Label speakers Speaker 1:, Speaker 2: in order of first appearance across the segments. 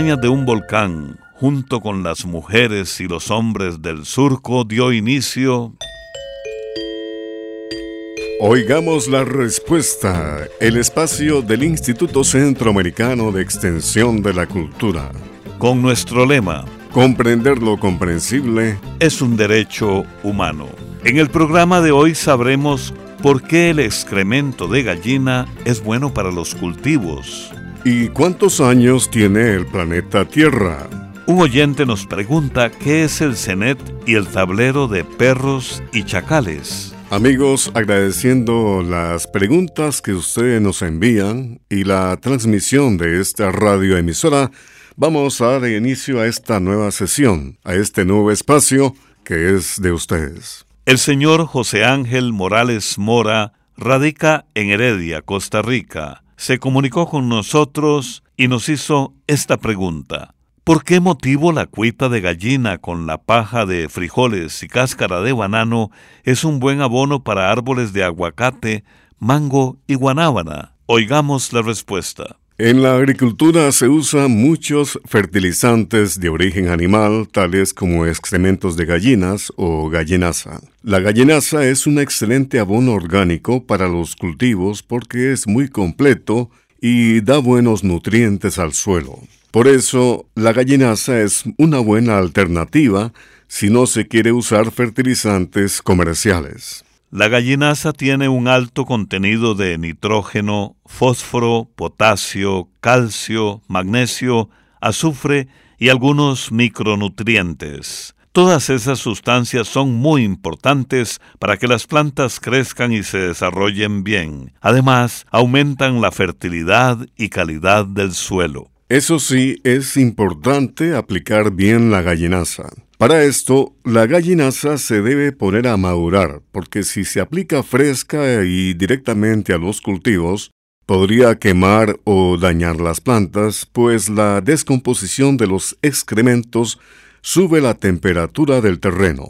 Speaker 1: Montañas de un volcán, junto con las mujeres y los hombres del surco, dio inicio...
Speaker 2: Oigamos la respuesta, el espacio del Instituto Centroamericano de Extensión de la Cultura.
Speaker 1: Con nuestro lema,
Speaker 2: Comprender lo comprensible
Speaker 1: es un derecho humano. En el programa de hoy sabremos por qué el excremento de gallina es bueno para los cultivos.
Speaker 2: ¿Y cuántos años tiene el planeta Tierra?
Speaker 1: Un oyente nos pregunta qué es el CENET y el tablero de perros y chacales.
Speaker 2: Amigos, agradeciendo las preguntas que ustedes nos envían y la transmisión de esta radioemisora, vamos a dar inicio a esta nueva sesión, a este nuevo espacio que es de ustedes.
Speaker 1: El señor José Ángel Morales Mora radica en Heredia, Costa Rica. Se comunicó con nosotros y nos hizo esta pregunta. ¿Por qué motivo la cuita de gallina con la paja de frijoles y cáscara de banano es un buen abono para árboles de aguacate, mango y guanábana? Oigamos la respuesta.
Speaker 2: En la agricultura se usan muchos fertilizantes de origen animal, tales como excrementos de gallinas o gallinaza. La gallinaza es un excelente abono orgánico para los cultivos porque es muy completo y da buenos nutrientes al suelo. Por eso, la gallinaza es una buena alternativa si no se quiere usar fertilizantes comerciales.
Speaker 1: La gallinaza tiene un alto contenido de nitrógeno, fósforo, potasio, calcio, magnesio, azufre y algunos micronutrientes. Todas esas sustancias son muy importantes para que las plantas crezcan y se desarrollen bien. Además, aumentan la fertilidad y calidad del suelo.
Speaker 2: Eso sí, es importante aplicar bien la gallinaza. Para esto, la gallinaza se debe poner a madurar, porque si se aplica fresca y directamente a los cultivos, podría quemar o dañar las plantas, pues la descomposición de los excrementos sube la temperatura del terreno.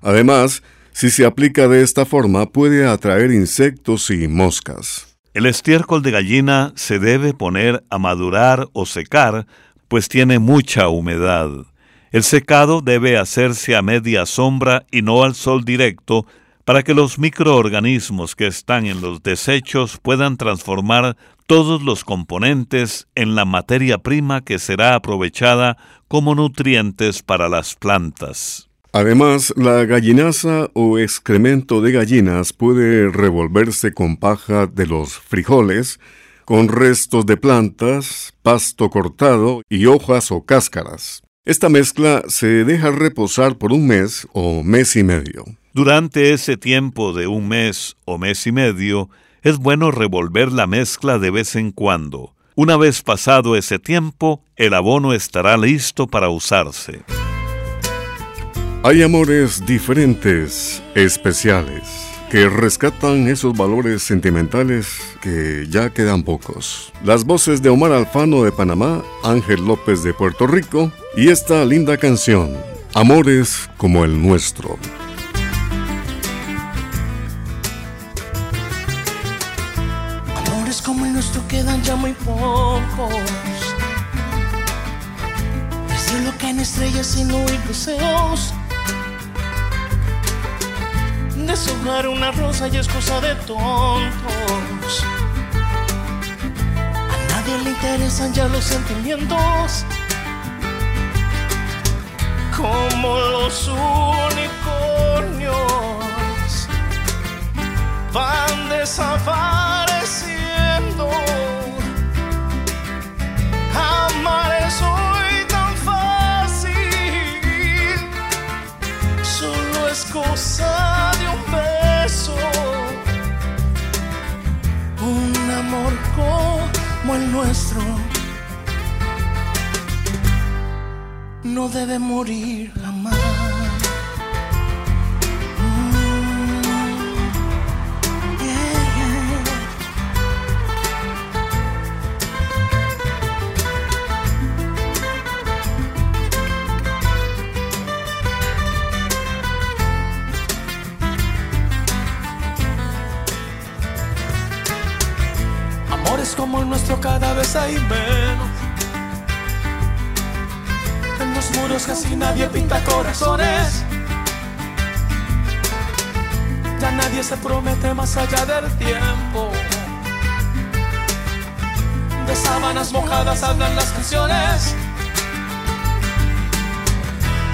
Speaker 2: Además, si se aplica de esta forma puede atraer insectos y moscas.
Speaker 1: El estiércol de gallina se debe poner a madurar o secar, pues tiene mucha humedad. El secado debe hacerse a media sombra y no al sol directo para que los microorganismos que están en los desechos puedan transformar todos los componentes en la materia prima que será aprovechada como nutrientes para las plantas.
Speaker 2: Además, la gallinaza o excremento de gallinas puede revolverse con paja de los frijoles, con restos de plantas, pasto cortado y hojas o cáscaras. Esta mezcla se deja reposar por un mes o mes y medio.
Speaker 1: Durante ese tiempo de un mes o mes y medio, es bueno revolver la mezcla de vez en cuando. Una vez pasado ese tiempo, el abono estará listo para usarse.
Speaker 2: Hay amores diferentes, especiales que rescatan esos valores sentimentales que ya quedan pocos. Las voces de Omar Alfano de Panamá, Ángel López de Puerto Rico y esta linda canción, Amores como el nuestro.
Speaker 3: Amores como el nuestro quedan ya muy pocos. Decir lo que en estrellas y no hay deseos Deshojar una rosa y es cosa de tontos. A nadie le interesan ya los sentimientos. Como los unicornios van desapareciendo. Amar es hoy tan fácil, solo es cosa amor como el nuestro no debe morir jamás. como el nuestro cada vez hay. Casi nadie pinta corazones. Ya nadie se promete más allá del tiempo. De sábanas mojadas hablan las canciones.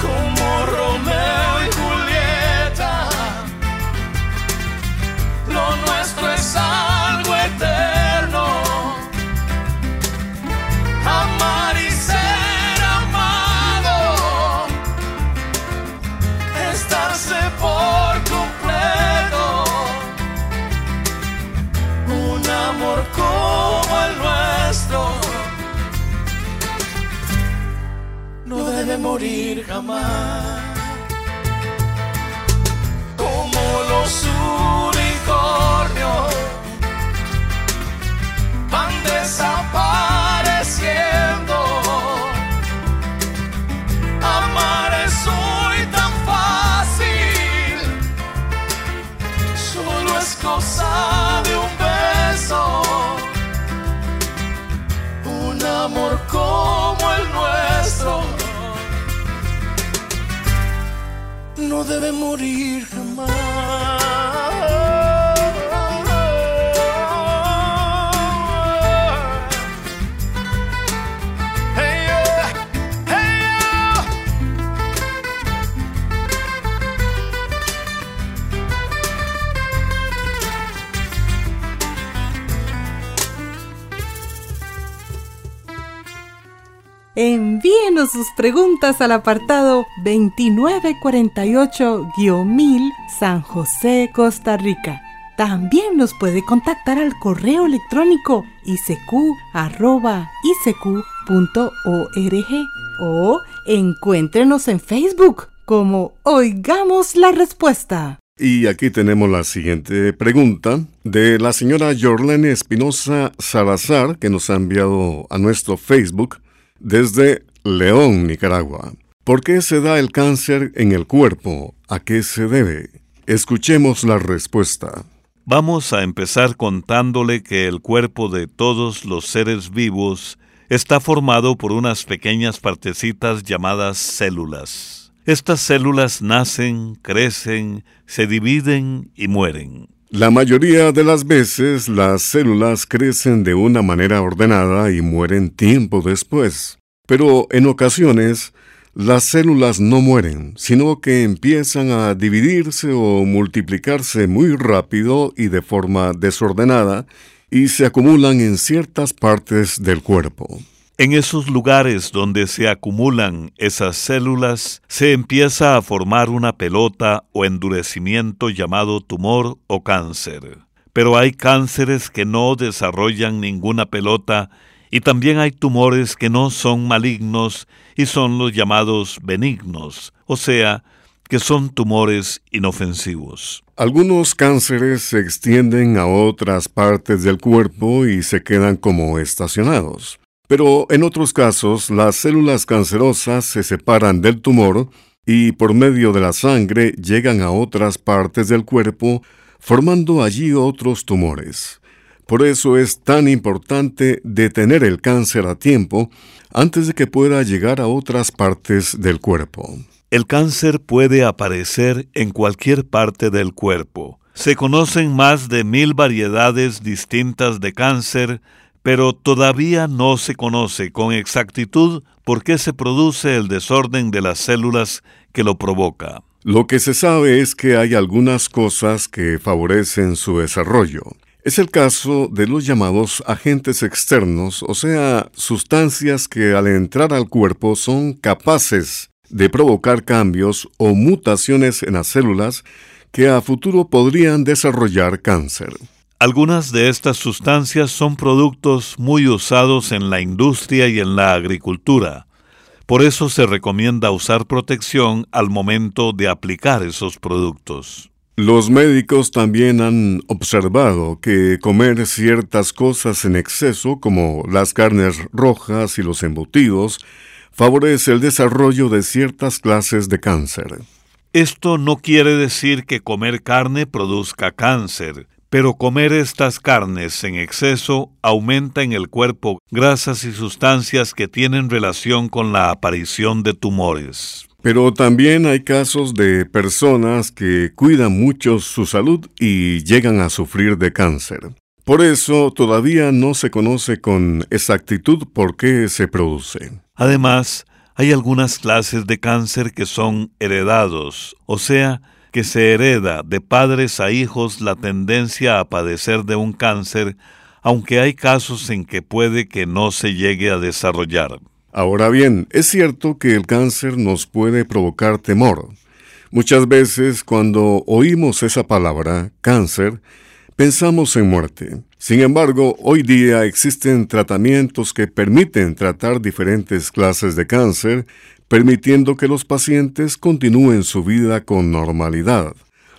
Speaker 3: Como Romeo y Julieta. Lo nuestro es algo Debe morir jamás. Como los unicornios van desapareciendo. No debe morir.
Speaker 4: Sus preguntas al apartado 2948-1000 San José, Costa Rica. También nos puede contactar al correo electrónico isq.org o encuéntrenos en Facebook como Oigamos la Respuesta.
Speaker 2: Y aquí tenemos la siguiente pregunta de la señora Yorlene Espinosa Salazar, que nos ha enviado a nuestro Facebook desde León, Nicaragua. ¿Por qué se da el cáncer en el cuerpo? ¿A qué se debe? Escuchemos la respuesta.
Speaker 1: Vamos a empezar contándole que el cuerpo de todos los seres vivos está formado por unas pequeñas partecitas llamadas células. Estas células nacen, crecen, se dividen y mueren.
Speaker 2: La mayoría de las veces las células crecen de una manera ordenada y mueren tiempo después. Pero en ocasiones las células no mueren, sino que empiezan a dividirse o multiplicarse muy rápido y de forma desordenada y se acumulan en ciertas partes del cuerpo.
Speaker 1: En esos lugares donde se acumulan esas células, se empieza a formar una pelota o endurecimiento llamado tumor o cáncer. Pero hay cánceres que no desarrollan ninguna pelota y también hay tumores que no son malignos y son los llamados benignos, o sea, que son tumores inofensivos.
Speaker 2: Algunos cánceres se extienden a otras partes del cuerpo y se quedan como estacionados. Pero en otros casos, las células cancerosas se separan del tumor y por medio de la sangre llegan a otras partes del cuerpo, formando allí otros tumores. Por eso es tan importante detener el cáncer a tiempo antes de que pueda llegar a otras partes del cuerpo.
Speaker 1: El cáncer puede aparecer en cualquier parte del cuerpo. Se conocen más de mil variedades distintas de cáncer, pero todavía no se conoce con exactitud por qué se produce el desorden de las células que lo provoca.
Speaker 2: Lo que se sabe es que hay algunas cosas que favorecen su desarrollo. Es el caso de los llamados agentes externos, o sea, sustancias que al entrar al cuerpo son capaces de provocar cambios o mutaciones en las células que a futuro podrían desarrollar cáncer.
Speaker 1: Algunas de estas sustancias son productos muy usados en la industria y en la agricultura. Por eso se recomienda usar protección al momento de aplicar esos productos.
Speaker 2: Los médicos también han observado que comer ciertas cosas en exceso, como las carnes rojas y los embutidos, favorece el desarrollo de ciertas clases de cáncer.
Speaker 1: Esto no quiere decir que comer carne produzca cáncer, Pero comer estas carnes en exceso aumenta en el cuerpo grasas y sustancias que tienen relación con la aparición de tumores.
Speaker 2: Pero también hay casos de personas que cuidan mucho su salud y llegan a sufrir de cáncer. Por eso todavía no se conoce con exactitud por qué se produce.
Speaker 1: Además, hay algunas clases de cáncer que son heredados, o sea, que se hereda de padres a hijos la tendencia a padecer de un cáncer, aunque hay casos en que puede que no se llegue a desarrollar.
Speaker 2: Ahora bien, es cierto que el cáncer nos puede provocar temor. Muchas veces cuando oímos esa palabra, cáncer, pensamos en muerte. Sin embargo, hoy día existen tratamientos que permiten tratar diferentes clases de cáncer permitiendo que los pacientes continúen su vida con normalidad.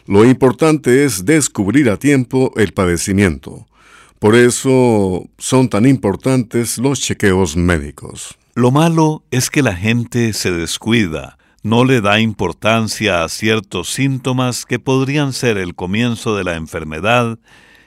Speaker 2: Lo importante es descubrir a tiempo el padecimiento. Por eso son tan importantes los chequeos médicos.
Speaker 1: Lo malo es que la gente se descuida, no le da importancia a ciertos síntomas que podrían ser el comienzo de la enfermedad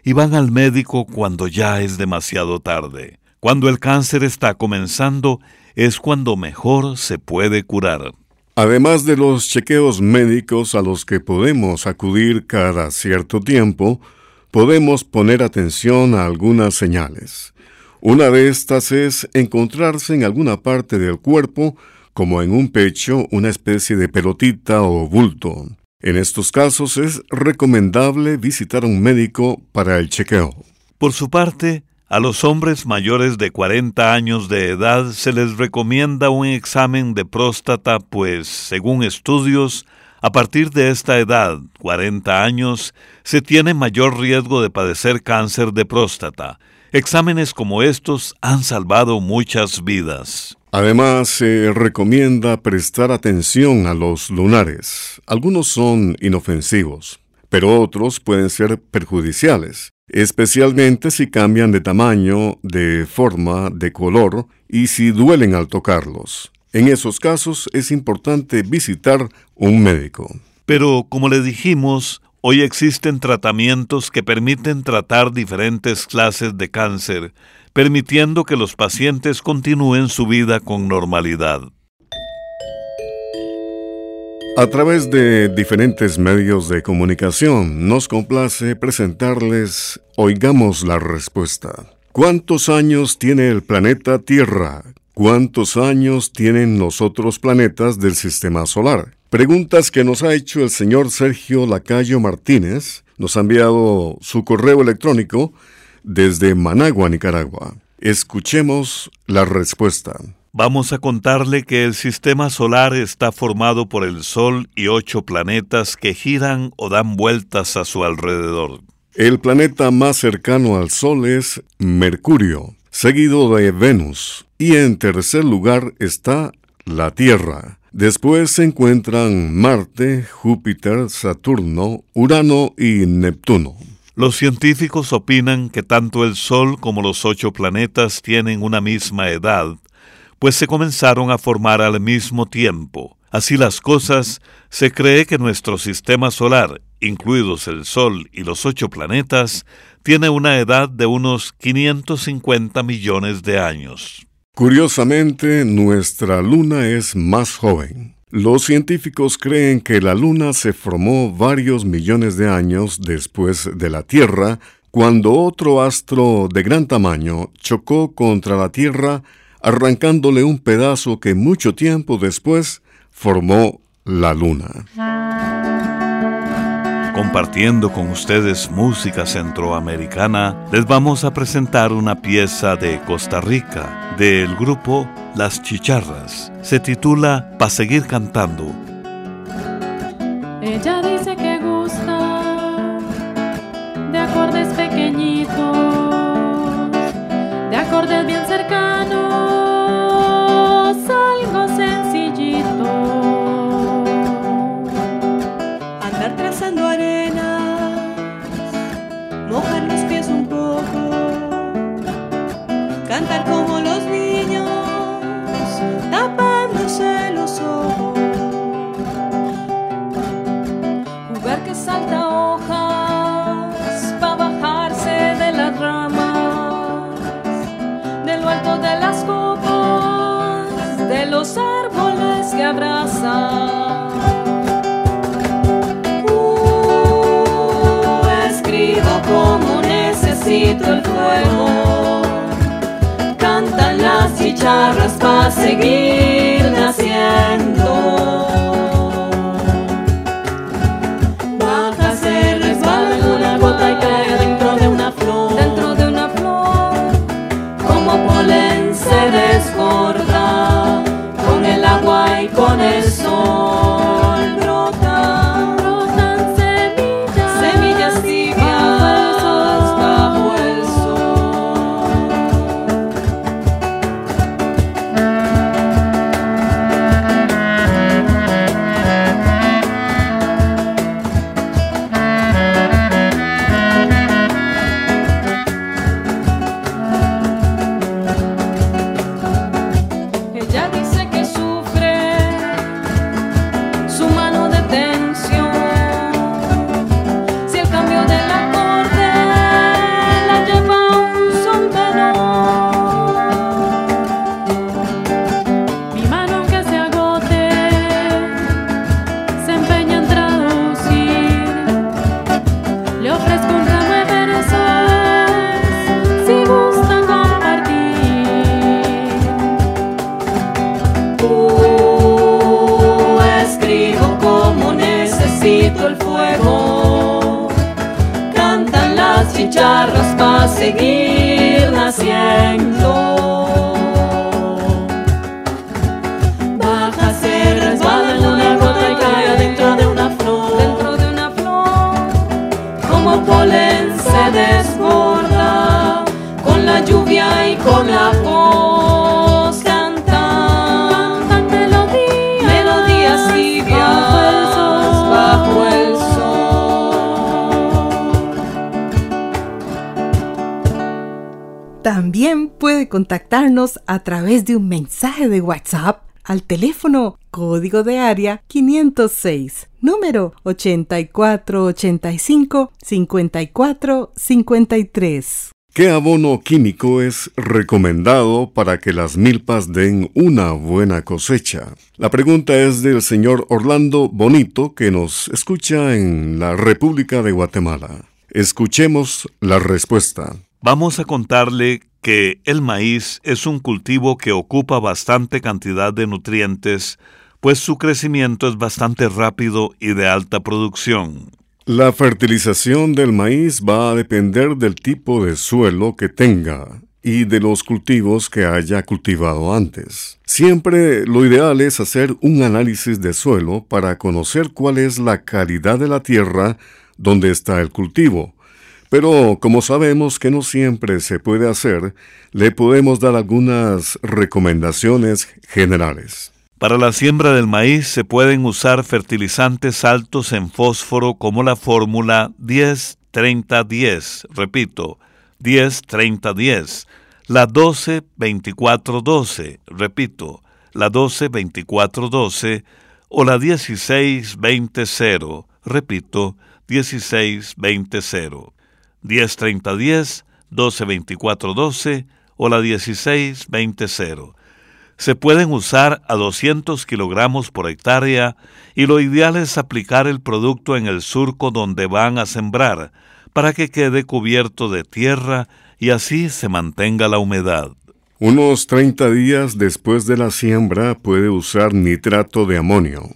Speaker 1: y van al médico cuando ya es demasiado tarde. Cuando el cáncer está comenzando, es cuando mejor se puede curar.
Speaker 2: Además de los chequeos médicos a los que podemos acudir cada cierto tiempo, podemos poner atención a algunas señales. Una de estas es encontrarse en alguna parte del cuerpo, como en un pecho, una especie de pelotita o bulto. En estos casos es recomendable visitar a un médico para el chequeo.
Speaker 1: Por su parte, a los hombres mayores de 40 años de edad se les recomienda un examen de próstata, pues, según estudios, a partir de esta edad, 40 años, se tiene mayor riesgo de padecer cáncer de próstata. Exámenes como estos han salvado muchas vidas.
Speaker 2: Además, se recomienda prestar atención a los lunares. Algunos son inofensivos, pero otros pueden ser perjudiciales especialmente si cambian de tamaño, de forma, de color y si duelen al tocarlos. En esos casos es importante visitar un médico.
Speaker 1: Pero, como le dijimos, hoy existen tratamientos que permiten tratar diferentes clases de cáncer, permitiendo que los pacientes continúen su vida con normalidad.
Speaker 2: A través de diferentes medios de comunicación nos complace presentarles Oigamos la respuesta. ¿Cuántos años tiene el planeta Tierra? ¿Cuántos años tienen los otros planetas del sistema solar? Preguntas que nos ha hecho el señor Sergio Lacayo Martínez. Nos ha enviado su correo electrónico desde Managua, Nicaragua. Escuchemos la respuesta.
Speaker 1: Vamos a contarle que el sistema solar está formado por el Sol y ocho planetas que giran o dan vueltas a su alrededor.
Speaker 2: El planeta más cercano al Sol es Mercurio, seguido de Venus, y en tercer lugar está la Tierra. Después se encuentran Marte, Júpiter, Saturno, Urano y Neptuno.
Speaker 1: Los científicos opinan que tanto el Sol como los ocho planetas tienen una misma edad, pues se comenzaron a formar al mismo tiempo. Así las cosas, se cree que nuestro sistema solar, incluidos el Sol y los ocho planetas, tiene una edad de unos 550 millones de años.
Speaker 2: Curiosamente, nuestra luna es más joven. Los científicos creen que la luna se formó varios millones de años después de la Tierra, cuando otro astro de gran tamaño chocó contra la Tierra arrancándole un pedazo que mucho tiempo después formó la luna.
Speaker 1: Compartiendo con ustedes música centroamericana, les vamos a presentar una pieza de Costa Rica del grupo Las Chicharras. Se titula Pa' seguir cantando.
Speaker 5: Ella dice que gusta de acordes pequeñitos, de acordes bien cercanos
Speaker 6: abraza. Uh, escribo como necesito el fuego. Cantan las chicharras para seguir naciendo.
Speaker 4: También puede contactarnos a través de un mensaje de WhatsApp al teléfono código de área 506, número 8485-5453.
Speaker 2: ¿Qué abono químico es recomendado para que las milpas den una buena cosecha? La pregunta es del señor Orlando Bonito que nos escucha en la República de Guatemala. Escuchemos la respuesta.
Speaker 1: Vamos a contarle que el maíz es un cultivo que ocupa bastante cantidad de nutrientes, pues su crecimiento es bastante rápido y de alta producción.
Speaker 2: La fertilización del maíz va a depender del tipo de suelo que tenga y de los cultivos que haya cultivado antes. Siempre lo ideal es hacer un análisis de suelo para conocer cuál es la calidad de la tierra donde está el cultivo. Pero como sabemos que no siempre se puede hacer, le podemos dar algunas recomendaciones generales.
Speaker 1: Para la siembra del maíz se pueden usar fertilizantes altos en fósforo como la fórmula 10-30-10, repito, 10-30-10, la 12-24-12, repito, la 12-24-12 o la 16-20-0, repito, 16-20-0, 10-30-10, 12-24-12 o la 16-20-0 se pueden usar a 200 kilogramos por hectárea y lo ideal es aplicar el producto en el surco donde van a sembrar para que quede cubierto de tierra y así se mantenga la humedad.
Speaker 2: Unos 30 días después de la siembra puede usar nitrato de amonio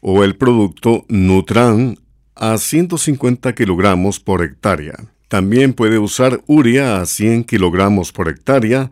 Speaker 2: o el producto Nutran a 150 kilogramos por hectárea. También puede usar urea a 100 kilogramos por hectárea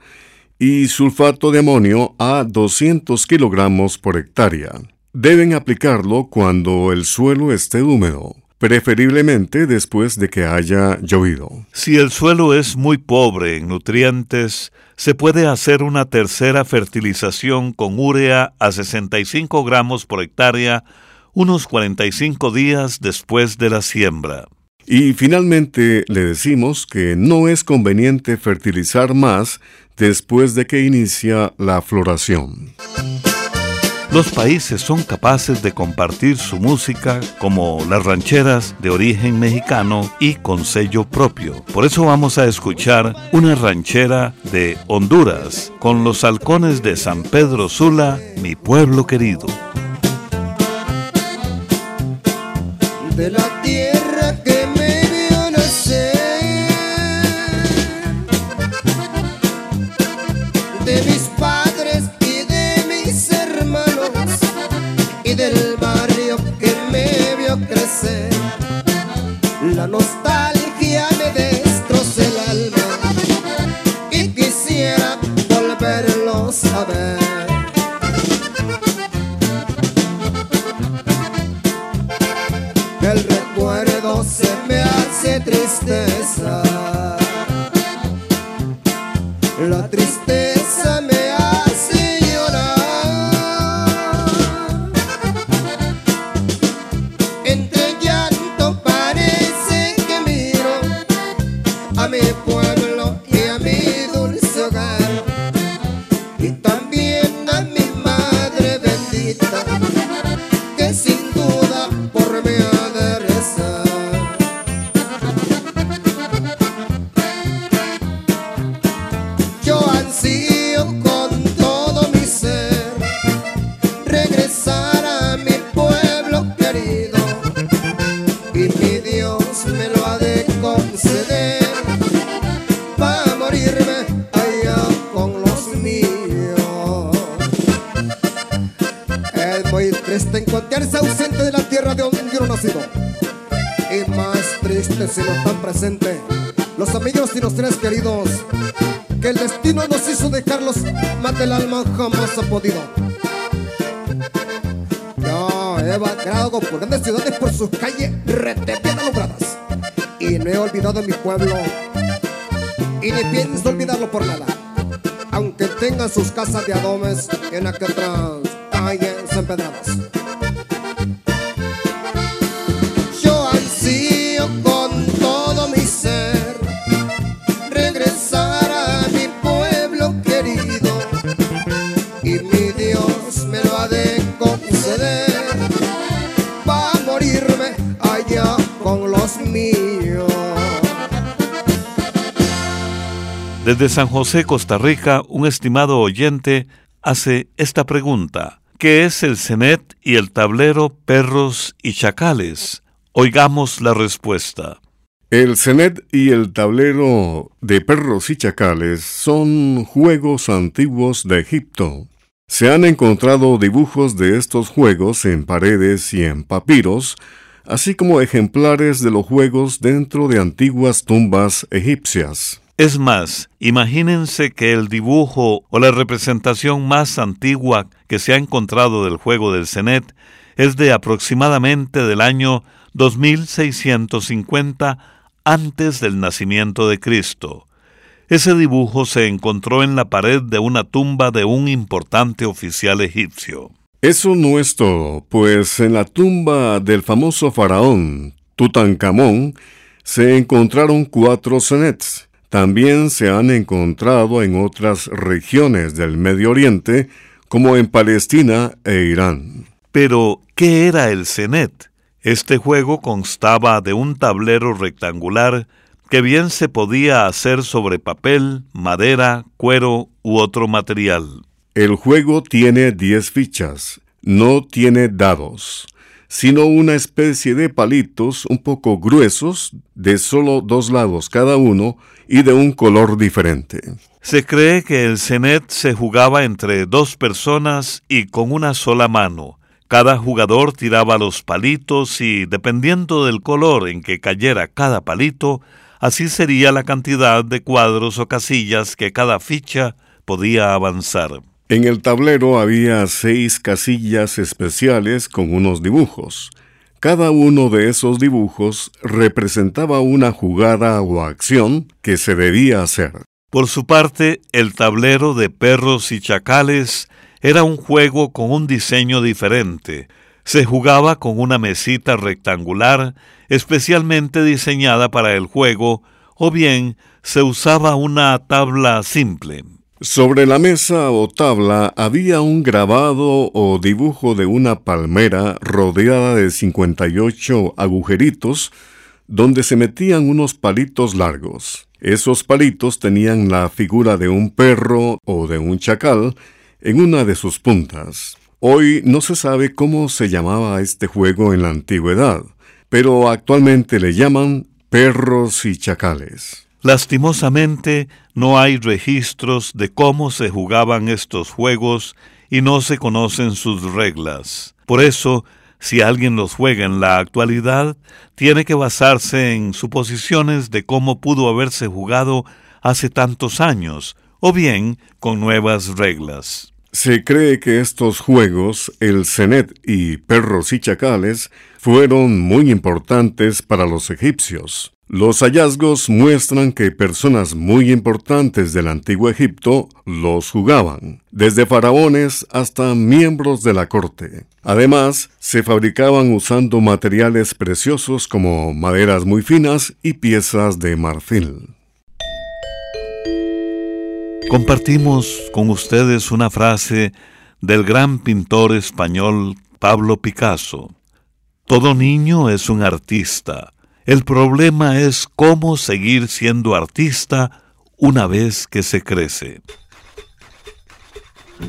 Speaker 2: y sulfato de amonio a 200 kilogramos por hectárea. Deben aplicarlo cuando el suelo esté húmedo, preferiblemente después de que haya llovido.
Speaker 1: Si el suelo es muy pobre en nutrientes, se puede hacer una tercera fertilización con urea a 65 gramos por hectárea unos 45 días después de la siembra.
Speaker 2: Y finalmente le decimos que no es conveniente fertilizar más después de que inicia la floración.
Speaker 1: Dos países son capaces de compartir su música como las rancheras de origen mexicano y con sello propio. Por eso vamos a escuchar una ranchera de Honduras con los halcones de San Pedro Sula, mi pueblo querido.
Speaker 7: De la tierra La regresar a mi pueblo querido y mi Dios me lo ha de conceder para morirme allá con los míos. Es muy triste encontrarse ausente de la tierra de donde uno nacido. Y más triste si no están presentes los amigos y los tres queridos que el destino nos hizo dejarlos más del alma jamás ha podido. Sus calles bien alumbradas y no he olvidado mi pueblo y ni pienso olvidarlo por nada. Aunque tengan sus casas de adomes en aquellas calles
Speaker 1: Desde San José, Costa Rica, un estimado oyente hace esta pregunta. ¿Qué es el cenet y el tablero perros y chacales? Oigamos la respuesta.
Speaker 2: El cenet y el tablero de perros y chacales son juegos antiguos de Egipto. Se han encontrado dibujos de estos juegos en paredes y en papiros, así como ejemplares de los juegos dentro de antiguas tumbas egipcias.
Speaker 1: Es más, imagínense que el dibujo o la representación más antigua que se ha encontrado del juego del cenet es de aproximadamente del año 2650 antes del nacimiento de Cristo. Ese dibujo se encontró en la pared de una tumba de un importante oficial egipcio.
Speaker 2: Eso no es todo, pues en la tumba del famoso faraón Tutankamón se encontraron cuatro cenets. También se han encontrado en otras regiones del Medio Oriente, como en Palestina e Irán.
Speaker 1: Pero, ¿qué era el cenet? Este juego constaba de un tablero rectangular que bien se podía hacer sobre papel, madera, cuero u otro material.
Speaker 2: El juego tiene 10 fichas, no tiene dados, sino una especie de palitos un poco gruesos, de solo dos lados cada uno y de un color diferente.
Speaker 1: Se cree que el cenet se jugaba entre dos personas y con una sola mano. Cada jugador tiraba los palitos y, dependiendo del color en que cayera cada palito, así sería la cantidad de cuadros o casillas que cada ficha podía avanzar.
Speaker 2: En el tablero había seis casillas especiales con unos dibujos. Cada uno de esos dibujos representaba una jugada o acción que se debía hacer.
Speaker 1: Por su parte, el tablero de perros y chacales era un juego con un diseño diferente. Se jugaba con una mesita rectangular especialmente diseñada para el juego, o bien se usaba una tabla simple.
Speaker 2: Sobre la mesa o tabla había un grabado o dibujo de una palmera rodeada de 58 agujeritos donde se metían unos palitos largos. Esos palitos tenían la figura de un perro o de un chacal en una de sus puntas. Hoy no se sabe cómo se llamaba este juego en la antigüedad, pero actualmente le llaman perros y chacales.
Speaker 1: Lastimosamente, no hay registros de cómo se jugaban estos juegos y no se conocen sus reglas. Por eso, si alguien los juega en la actualidad, tiene que basarse en suposiciones de cómo pudo haberse jugado hace tantos años, o bien con nuevas reglas.
Speaker 2: Se cree que estos juegos, el Cenet y Perros y Chacales, fueron muy importantes para los egipcios. Los hallazgos muestran que personas muy importantes del antiguo Egipto los jugaban, desde faraones hasta miembros de la corte. Además, se fabricaban usando materiales preciosos como maderas muy finas y piezas de marfil.
Speaker 1: Compartimos con ustedes una frase del gran pintor español Pablo Picasso. Todo niño es un artista. El problema es cómo seguir siendo artista una vez que se crece.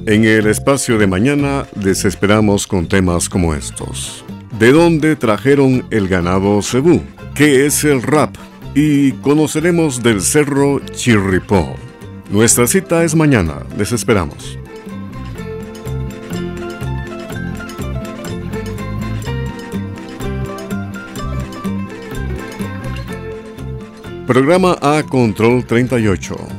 Speaker 2: En el espacio de mañana les esperamos con temas como estos. ¿De dónde trajeron el ganado cebú? ¿Qué es el rap? Y conoceremos del cerro Chirripó. Nuestra cita es mañana. Les esperamos. Programa A Control 38.